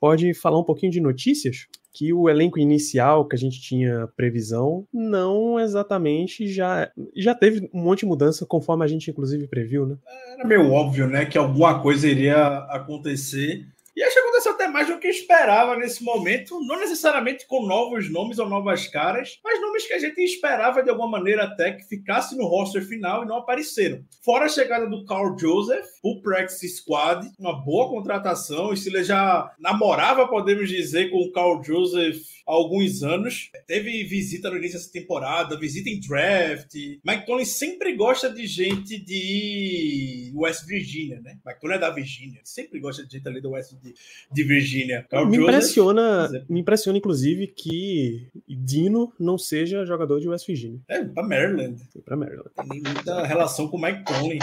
pode falar um pouquinho de notícias? Que o elenco inicial que a gente tinha previsão não exatamente já já teve um monte de mudança conforme a gente inclusive previu, né? Era meio óbvio, né, que alguma coisa iria acontecer. Até mais do que esperava nesse momento, não necessariamente com novos nomes ou novas caras, mas nomes que a gente esperava de alguma maneira até que ficasse no roster final e não apareceram. Fora a chegada do Carl Joseph, o Practice Squad, uma boa contratação. O Steelers já namorava, podemos dizer, com o Carl Joseph há alguns anos. Teve visita no início dessa temporada, visita em draft. Mike Tomlin sempre gosta de gente de West Virginia, né? Mike Tomlin é da Virgínia, ele sempre gosta de gente ali do West de, de Virgínia. Carl me Joseph- impressiona, me impressiona inclusive que Dino não seja jogador de West Virginia, É, pra Maryland. foi para Maryland. Tem muita relação com o Mike Tomlin.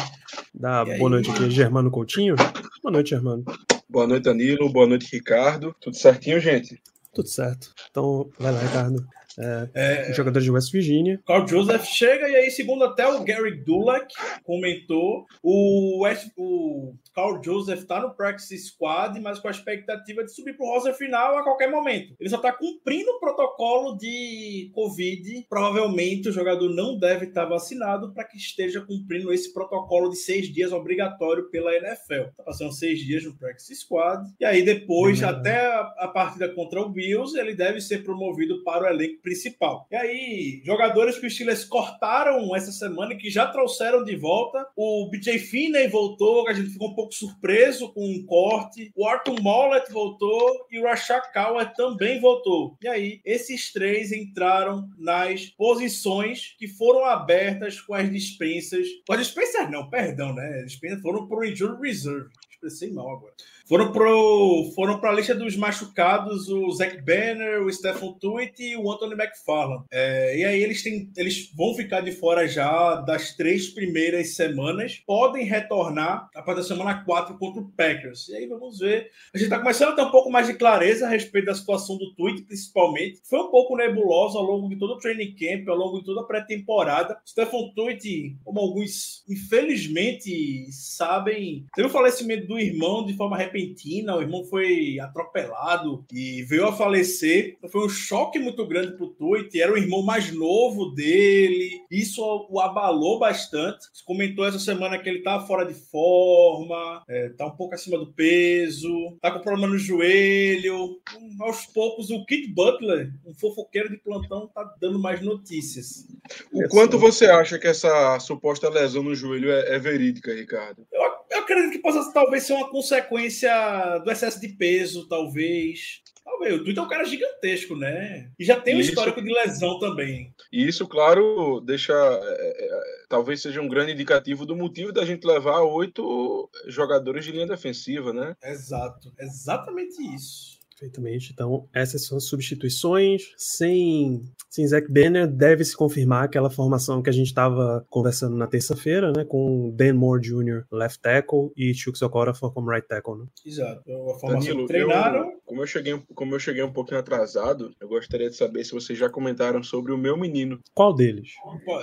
Dá E aí? boa noite aqui, Germano Coutinho. Boa noite, Germano. Boa noite, Danilo. Boa noite, Ricardo. Tudo certinho, gente? Tudo certo. Então, vai lá, Ricardo. É, Jogador de West Virginia. Carl Joseph chega e aí, segundo até o Gary Dulac comentou, o, West, o Carl Joseph tá no practice squad, mas com a expectativa de subir pro roster final a qualquer momento. Ele só tá cumprindo o protocolo de Covid. Provavelmente o jogador não deve estar vacinado para que esteja cumprindo esse protocolo de seis dias obrigatório pela NFL. Tá passando seis dias no practice squad. E aí depois, Uhum. até a, a partida contra o Bills, ele deve ser promovido para o elenco principal. E aí, jogadores que os Steelers cortaram essa semana e que já trouxeram de volta. O BJ Finney voltou, que a gente ficou um pouco surpreso com um corte. O Arthur Mollett voltou e o Rashad Cowher também voltou. E aí, esses três entraram nas posições que foram abertas com as dispensas. Com as dispensas não, perdão, né? As dispensas foram para o Injury Reserve. Expressei mal agora. Foram pro foram para a lista dos machucados o Zach Banner, o Stephen Tuitt e o Anthony McFarland. É, e aí eles têm, eles vão ficar de fora já das três primeiras semanas. Podem retornar a partir da semana 4 contra o Packers. E aí vamos ver. A gente está começando a ter um pouco mais de clareza a respeito da situação do Tuitt, principalmente. Foi um pouco nebulosa ao longo de todo o training camp, ao longo de toda a pré-temporada. Stephen Tuitt, como alguns infelizmente sabem, teve o falecimento do irmão de forma repentina, o irmão foi atropelado e veio a falecer. Então foi um choque muito grande pro Tuitt, era o irmão mais novo dele, isso o abalou bastante. Comentou essa semana que ele tá fora de forma, é, tá um pouco acima do peso, tá com problema no joelho. Hum, Aos poucos, o Kid Butler, um fofoqueiro de plantão, tá dando mais notícias. O É quanto só- você acha que essa suposta lesão no joelho é, é verídica, Ricardo? Eu, eu acredito que possa talvez ser uma consequência do excesso de peso, talvez. Talvez. O Twitter é um cara gigantesco, né? E já tem um Isso. histórico de lesão também. E isso, claro, deixa. é, é, talvez seja um grande indicativo do motivo da gente levar oito jogadores de linha defensiva, né? Exato. Exatamente isso. Perfeitamente. Então, essas são as substituições. Sem, sem Zach Banner, deve-se confirmar aquela formação que a gente estava conversando na terça-feira, né? Com Dan Moore Jr., left tackle, e Chuck Sokorafor como right tackle, né? Exato. Então, A formação Danilo, que treinaram. eu, como, eu cheguei, como eu cheguei um pouquinho atrasado, eu gostaria de saber se vocês já comentaram sobre o meu menino. Qual deles? Pô,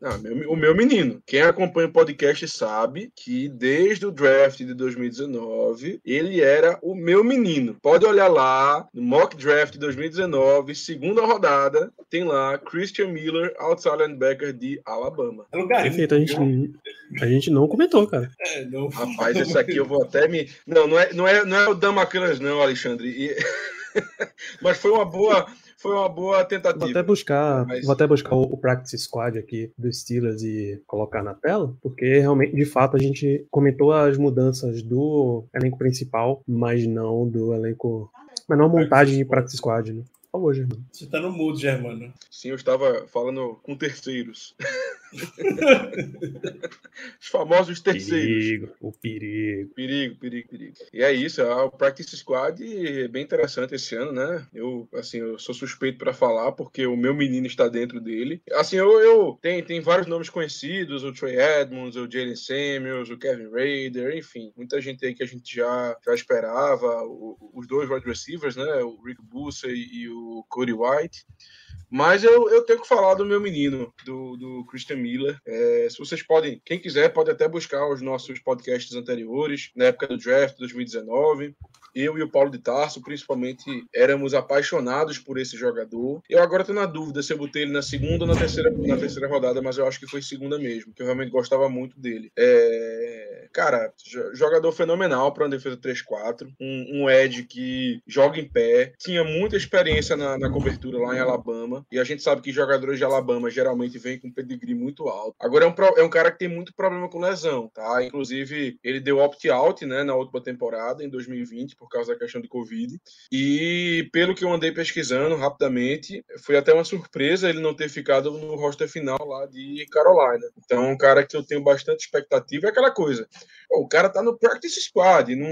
Ah, meu- o meu menino. Quem acompanha o podcast sabe que desde o draft de 2019 ele era o meu menino. Pode olhar lá no mock draft de 2019, segunda rodada, tem lá Christian Miller, outside linebacker de Alabama. É lugar. Perfeito, a gente, a gente não comentou, cara. É, não. Rapaz, esse aqui eu vou até me. Não, não é, não é, não é o Damacanas, não, Alexandre. E- Mas foi uma boa, foi uma boa tentativa. Vou até buscar, Mas- vou até buscar o, o practice squad aqui dos Steelers e colocar na tela, porque realmente, de fato, a gente comentou as mudanças do elenco principal, mas não do elenco. Mas não a montagem de practice squad, né? Por favor, Germano. Você tá no mudo, Germano. Sim, eu estava falando com terceiros. Os famosos terceiros. Perigo, o perigo. Perigo, perigo, perigo. E é isso, é o Practice Squad é bem interessante esse ano, né? Eu, assim, eu sou suspeito para falar porque o meu menino está dentro dele. Assim, eu, eu tem, tem vários nomes conhecidos, o Trey Edmonds, o Jalen Samuels, o Kevin Raider, enfim, muita gente aí que a gente já, já esperava, o- os dois wide receivers, né? O Rick Bussa e, e o Cody White. Mas eu, eu tenho que falar do meu menino, do, do Christian Miller. É, se vocês podem, quem quiser, pode até buscar os nossos podcasts anteriores, na época do draft 2019. Eu e o Paulo de Tarso, principalmente, éramos apaixonados por esse jogador. Eu agora estou na dúvida se eu botei ele na segunda ou na terceira, na terceira rodada, mas eu acho que foi segunda mesmo, que eu realmente gostava muito dele. É, cara, jo- jogador fenomenal para uma defesa 3-4, um, um Ed que joga em pé, tinha muita experiência na, na cobertura lá em Alabama, e a gente sabe que jogadores de Alabama geralmente vêm com pedigree muito alto. Agora é um, é um cara que tem muito problema com lesão, tá? Inclusive, ele deu opt-out, né, na última temporada, em 2020, por causa da questão de Covid. E pelo que eu andei pesquisando rapidamente, foi até uma surpresa ele não ter ficado no roster final lá de Carolina. Então, um cara que eu tenho bastante expectativa. É aquela coisa, o cara tá no practice squad, não,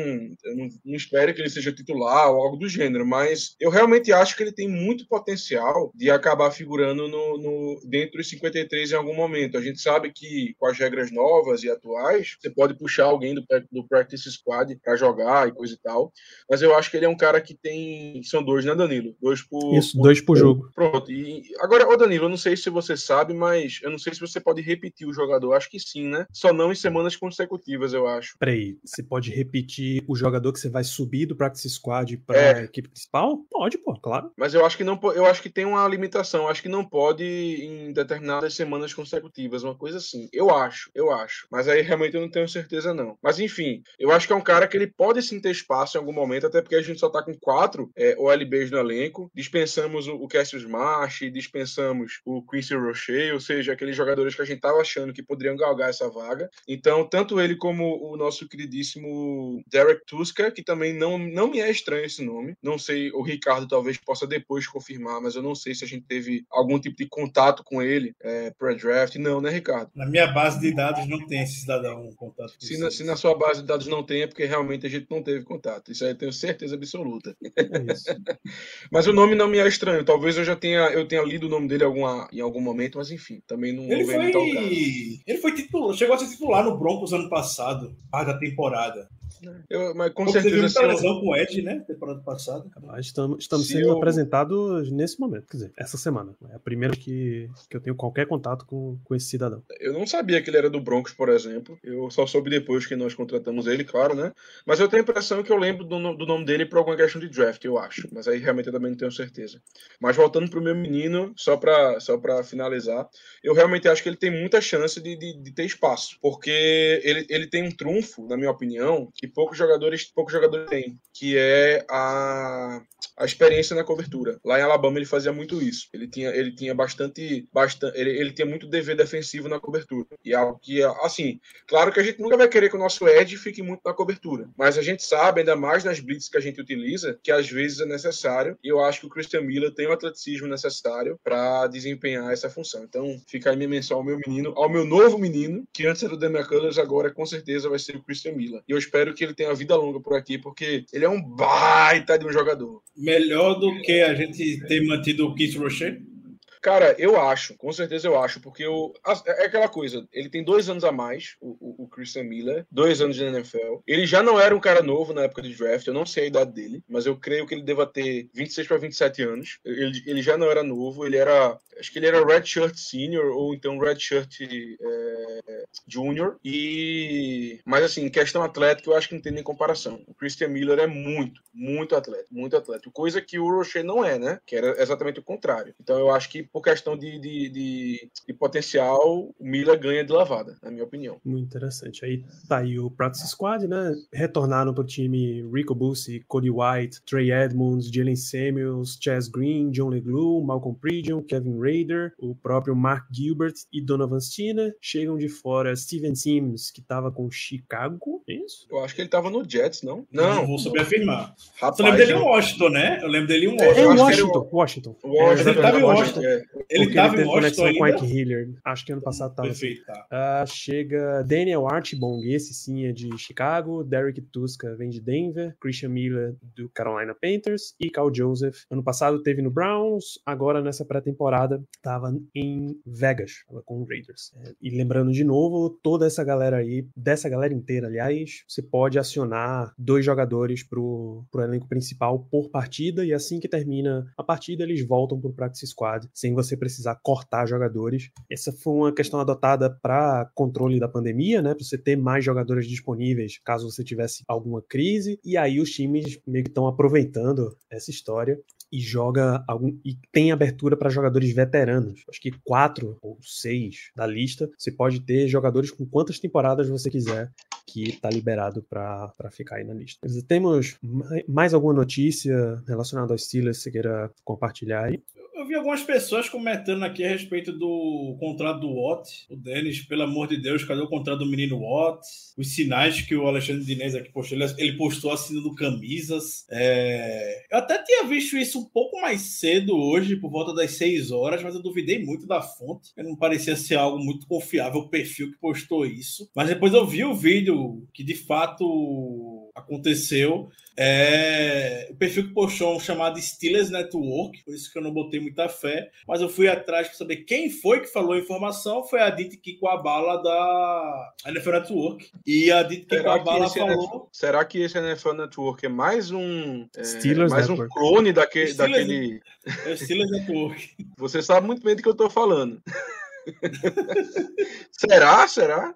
não, não espero que ele seja titular ou algo do gênero, mas eu realmente acho que ele tem muito potencial de acabar figurando no, no- dentro dos 53 em algum momento. A gente sabe que com as regras novas e atuais, você pode puxar alguém do, do practice squad para jogar e coisa e tal, mas eu acho que ele é um cara que tem. São dois, né, Danilo? Dois por. Isso, dois por jogo. Pronto. E agora, ô Danilo, eu não sei se você sabe, mas eu não sei se você pode repetir o jogador. Acho que sim, né? Só não em semanas consecutivas, eu acho. Peraí, você pode repetir o jogador que você vai subir do Practice Squad pra É. equipe principal? Pode, pô, claro. Mas eu acho que não eu acho que tem uma limitação. Eu acho que não pode em determinadas semanas consecutivas, uma coisa assim. Eu acho, eu acho. Mas aí realmente eu não tenho certeza, não. Mas enfim, eu acho que é um cara que ele pode sim ter espaço em algum momento, até porque a gente só tá com quatro é, OLBs no elenco. Dispensamos o, o Cassius Marsh, dispensamos o Quincy Roche, ou seja, aqueles jogadores que a gente tava achando que poderiam galgar essa vaga. Então, tanto ele como o nosso queridíssimo Derek Tuska, que também não, não me é estranho esse nome. Não sei, o Ricardo talvez possa depois confirmar, mas eu não sei se a gente teve algum tipo de contato com ele é, pré-draft. Não, né, Ricardo? Na minha base de dados não tem esse cidadão contato. com Se na, se na sua base de dados não tem, é porque realmente a gente não teve contato. Isso aí eu tenho certeza absoluta. É isso. Mas o nome não me é estranho. Talvez eu já tenha, eu tenha lido o nome dele alguma, em algum momento, mas enfim, também não, Ele foi, ele foi titular, chegou a ser titular no Broncos ano passado, parte da temporada. Eu, mas com certeza, muita se eu, com o Ed, né? Temporada passada. Estamos, estamos Se sendo eu- apresentados nesse momento, quer dizer, essa semana. É a primeira que, que eu tenho qualquer contato com, com esse cidadão. eu não sabia que ele era do Broncos, por exemplo. Eu só soube depois que nós contratamos ele, claro, né? Mas eu tenho a impressão que eu lembro do, do nome dele por alguma questão de draft, eu acho. Mas aí realmente eu também não tenho certeza. Mas voltando pro meu menino, só pra, só pra finalizar, eu realmente acho que ele tem muita chance de, de, de ter espaço. Porque ele, ele tem um trunfo, na minha opinião, que poucos jogadores, poucos jogadores têm, que é a, a experiência na cobertura. Lá em Alabama ele fazia muito isso. Ele tinha, ele tinha bastante, bastante ele, ele tinha muito dever defensivo na cobertura. E algo que, assim, claro que a gente nunca vai querer que o nosso edge fique muito na cobertura, mas a gente sabe, ainda mais nas blitz que a gente utiliza, que às vezes é necessário. E eu acho que o Christian Miller tem o atleticismo necessário para desempenhar essa função. Então, fica aí minha menção ao meu menino, ao meu novo menino, que antes era o Demian Colors, agora com certeza vai ser o Christian Miller. E eu espero que ele tenha vida longa por aqui, porque ele é um baita de um jogador. Melhor do que a gente ter mantido o Keith Rocher. Cara, eu acho, com certeza eu acho, porque eu, é aquela coisa, ele tem dois anos a mais, o, o, o Christian Miller, dois anos de NFL. Ele já não era um cara novo na época de draft, eu não sei a idade dele, mas eu creio que ele deva ter 26 para 27 anos. Ele, ele já não era novo, ele era, acho que ele era redshirt senior ou então redshirt é, junior. E, mas assim, questão atlética, eu acho que não tem nem comparação. O Christian Miller é muito, muito atleta, muito atleta. Coisa que o Rocher não é, né? Que era exatamente o contrário. Então eu acho que por questão de, de, de, de potencial, o Miller ganha de lavada, na minha opinião. Muito interessante. Aí tá aí o Practice Squad, né? Retornaram pro time Rico Bussi, Cody White, Trey Edmonds, Jalen Samuels, Chaz Green, John LeGlue, Malcolm Pridgeon, Kevin Raider, o próprio Mark Gilbert e Donovan Stina. Chegam de fora Steven Sims, que tava com Chicago, é isso? Eu acho que ele tava no Jets, não? Não Não, vou saber afirmar. rapaz. Eu lembro dele em Washington, né? Eu lembro dele em É, É Washington. que Washington, Washington. Washington, ele tava em Washington, é. Ele tava em Washington com ainda? Ike Hilliard. Acho que ano passado tava. Perfeito, tá. Ah, chega Daniel Archibong, esse sim é de Chicago, Derek Tuska vem de Denver, Christian Miller do Carolina Panthers e Cal Joseph. Ano passado teve no Browns, agora nessa pré-temporada tava em Vegas, tava com o Raiders. É, e lembrando de novo, toda essa galera aí, dessa galera inteira, aliás, você pode acionar dois jogadores pro, pro elenco principal por partida e assim que termina a partida eles voltam pro practice squad sem você precisar cortar jogadores. Essa foi uma questão adotada para controle da pandemia, né? Para você ter mais jogadores disponíveis caso você tivesse alguma crise. E aí os times meio que estão aproveitando essa história e joga algum e tem abertura para jogadores veteranos. Acho que quatro ou seis da lista. Você pode ter jogadores com quantas temporadas você quiser que tá liberado para ficar aí na lista. Temos mai- mais alguma notícia relacionada aos Steelers que você queira compartilhar aí? Vi algumas pessoas comentando aqui a respeito do contrato do Watt. O Denis, pelo amor de Deus, cadê o contrato do menino Watt? Os sinais que o Alexandre Dinez aqui postou, ele, ele postou assinando camisas. É, Eu até tinha visto isso um pouco mais cedo hoje, por volta das 6 horas, mas eu duvidei muito da fonte. Não parecia ser algo muito confiável o perfil que postou isso. Mas depois eu vi o vídeo que de fato aconteceu. É, o perfil que postou um chamado Steelers Network, por isso que eu não botei muita fé, mas eu fui atrás para saber quem foi que falou a informação, foi a Dite Kikwabala da NFL Network. E a Será que, Kikwabala esse falou... NFL, será que esse NFL Network é mais um é, Steelers mais um Network. clone daquele, Steelers- daquele. É o Steelers Network. Você sabe muito bem do que eu tô falando. será? Será?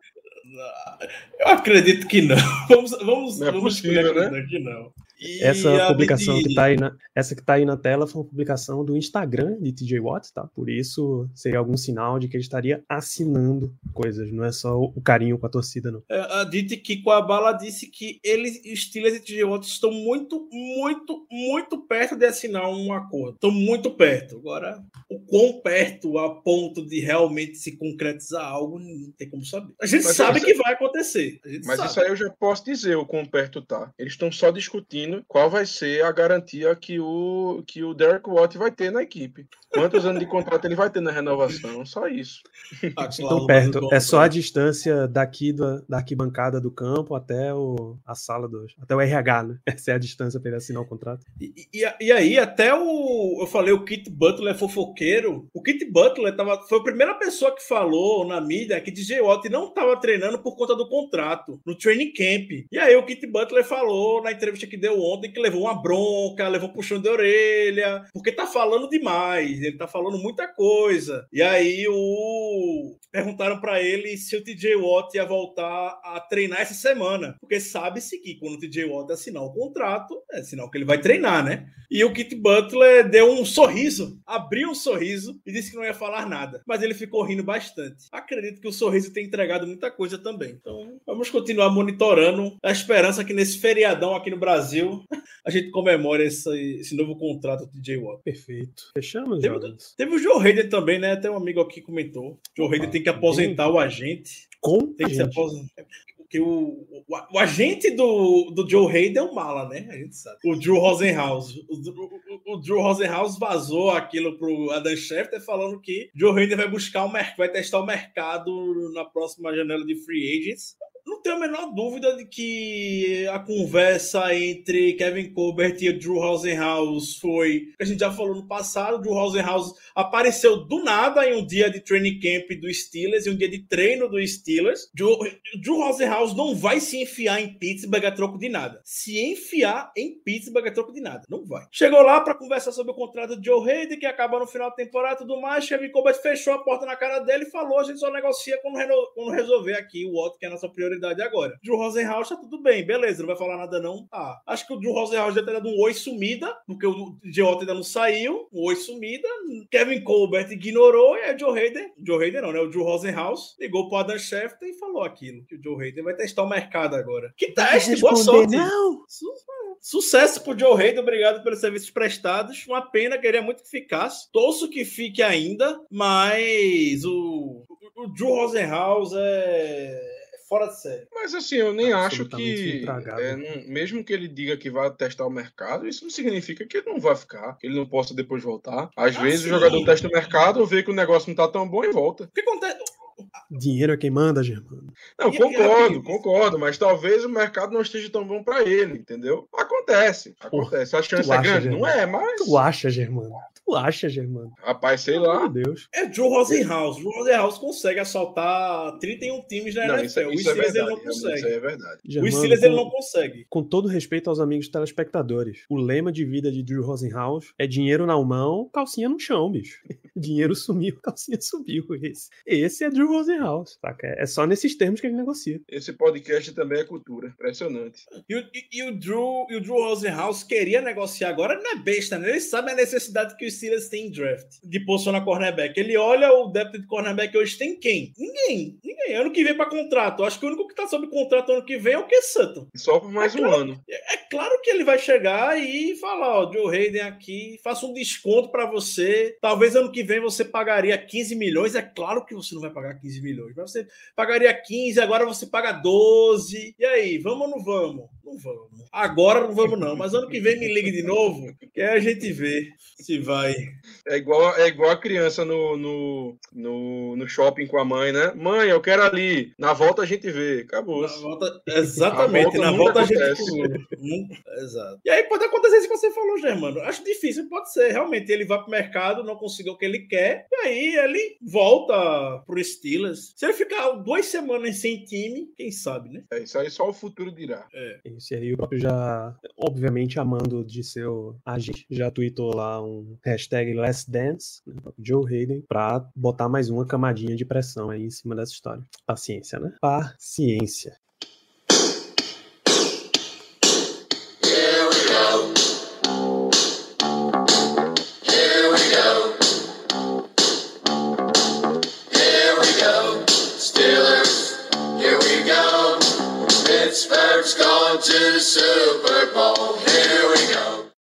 Eu acredito que não. Vamos, vamos, Não é vamos possível, né? que não. E Essa publicação que tá aí na, essa que tá aí na tela foi uma publicação do Instagram de TJ Watt, tá? Por isso seria algum sinal de que ele estaria assinando coisas, não é só o carinho com a torcida, não. É, A Dite Kikwabala disse que eles, os Steelers e TJ Watt estão muito, muito, muito perto de assinar um acordo. Estão muito perto. Agora, o quão perto a ponto de realmente se concretizar algo, não tem como saber. A gente Mas sabe isso- que vai acontecer. A gente Mas sabe. isso aí eu já posso dizer o quão perto tá. Eles estão só discutindo qual vai ser a garantia que o, que o Derek Watt vai ter na equipe. Quantos anos de contrato ele vai ter na renovação? Só isso. Ah, claro, perto. É só a distância daqui do, da arquibancada do campo até o, a sala do. Até o RH, né? Essa é a distância para ele assinar o contrato. E, e- e aí, até o. Eu falei, o Kit Butler é fofoqueiro. O Kit Butler tava, foi a primeira pessoa que falou na mídia que DJ Watt não estava treinando por conta do contrato no training camp. E aí, o Kit Butler falou na entrevista que deu ontem que levou uma bronca, levou um puxão de orelha, porque tá falando demais, ele tá falando muita coisa. E aí, o. Perguntaram pra ele se o TJ Watt ia voltar a treinar essa semana. Porque sabe-se que quando o TJ Watt assinar o contrato, é sinal que ele vai treinar, né? E o Kit Butler deu um sorriso, abriu um sorriso e disse que não ia falar nada. Mas ele ficou rindo bastante. Acredito que o sorriso tem entregado muita coisa também. Então, vamos continuar monitorando a esperança que nesse feriadão aqui no Brasil a gente comemore esse, esse novo contrato do TJ Watt. Perfeito. Fechamos, Teve-? Teve o Joe Hayden também, né? Até um amigo aqui comentou. Joe Hayden tem que aposentar o agente. Com Tem que se aposentar. Porque o, o, o agente do, do Joe Hayden é um mala, né? A gente sabe. O Drew Rosenhaus. O, o, o Drew Rosenhaus vazou aquilo pro Adam Schefter falando que Joe Hayden vai buscar o mercado, vai testar o mercado na próxima janela de free agents. Não tenho a menor dúvida de que a conversa entre Kevin Colbert e Drew Rosenhaus foi. A gente já falou no passado, Drew Rosenhaus apareceu do nada em um dia de training camp do Steelers, em um dia de treino do Steelers. Drew, Drew Rosenhaus não vai se enfiar em Pittsburgh a troco de nada. Se enfiar em Pittsburgh a troco de nada. Não vai. Chegou lá para conversar sobre o contrato de Joe Hayden, que acaba no final da temporada e tudo mais. Kevin Colbert fechou a porta na cara dele e falou: a gente só negocia quando, reno- quando resolver aqui o outro, que é a nossa prioridade agora. Drew Rosenhaus tá tudo bem, beleza, não vai falar nada não. Ah, acho que o Drew Rosenhaus já ter dado um oi sumida, porque o Geota ainda não saiu. Um oi sumida. Kevin Colbert ignorou e aí o Joe Hayden, Joe Hayden não, né? O Drew Rosenhaus ligou pro Adam Schefter e falou aquilo, que o Joe Hayden vai testar o mercado agora. Que teste, boa sorte. Não! Su- Sucesso pro Joe Hayden, obrigado pelos serviços prestados. Uma pena, queria muito que ficasse. Torço que fique ainda, mas o, o, o Drew Rosenhaus é fora de série. Mas assim, eu nem acho Absolutamente que. é, não- mesmo que ele diga que vai testar o mercado, isso não significa que ele não vai ficar, que ele não possa depois voltar. Às Ah, vezes sim. o jogador testa o mercado, vê que o negócio não tá tão bom e volta. O que acontece? Dinheiro é quem manda, Germano. Não, e concordo, concordo, mas talvez o mercado não esteja tão bom pra ele, entendeu? Acontece, acontece. A chance é acha, grande, não é, mas. Tu acha, Germano? Tu acha, Germano? Rapaz, sei lá. de Deus. É Drew Rosenhaus. Drew Rosenhaus consegue assaltar 31 times na Não, NFL. isso, o isso é Steelers ele verdade. não consegue. aí é verdade. O Germano, Steelers ele não consegue. Com todo respeito aos amigos telespectadores, o lema de vida de Drew Rosenhaus é dinheiro na mão, calcinha no chão, bicho. dinheiro sumiu, calcinha subiu. Esse, esse é Drew Rosenhaus, saca? É só nesses termos que ele negocia. Esse podcast também é cultura. Impressionante. E, o- e- e o Drew, e o Drew Rosenhaus queria negociar agora, ele não é besta, né? Ele sabe a necessidade que os Steelers têm em draft de posicionar cornerback. Ele olha o depth de cornerback hoje tem quem? Ninguém. Ano que vem para contrato. Acho que o único que tá sob contrato ano que vem é o que Sutton. E só por mais É um claro. ano. É claro que ele vai chegar e falar, ó, Joe Hayden aqui, faça um desconto para você. Talvez ano que vem você pagaria 15 milhões. É claro que você não vai pagar 15 milhões, mas você pagaria 15, agora você paga 12. E aí, vamos ou não vamos? Não vamos. Agora não vamos não, mas ano que vem me ligue de novo, que aí a gente vê se vai. É igual, é igual a criança no, no, no, no shopping com a mãe, né? Mãe, eu quero ali. Na volta a gente vê. Acabou. Na volta, exatamente, A volta na volta a gente Exato. E aí pode acontecer isso que você falou, Germano. Acho difícil, pode ser. Realmente, ele vai pro mercado, não conseguiu o que ele quer, e aí ele volta pro Steelers. Se ele ficar duas semanas sem time, quem sabe, né? É isso aí, só o futuro dirá. Isso aí o próprio já, obviamente, amando de seu agente, já tweetou lá um hashtag Last Dance, né, Joe Hayden, pra botar mais uma camadinha de pressão aí em cima dessa história paciência, né? Paciência. Super Bowl.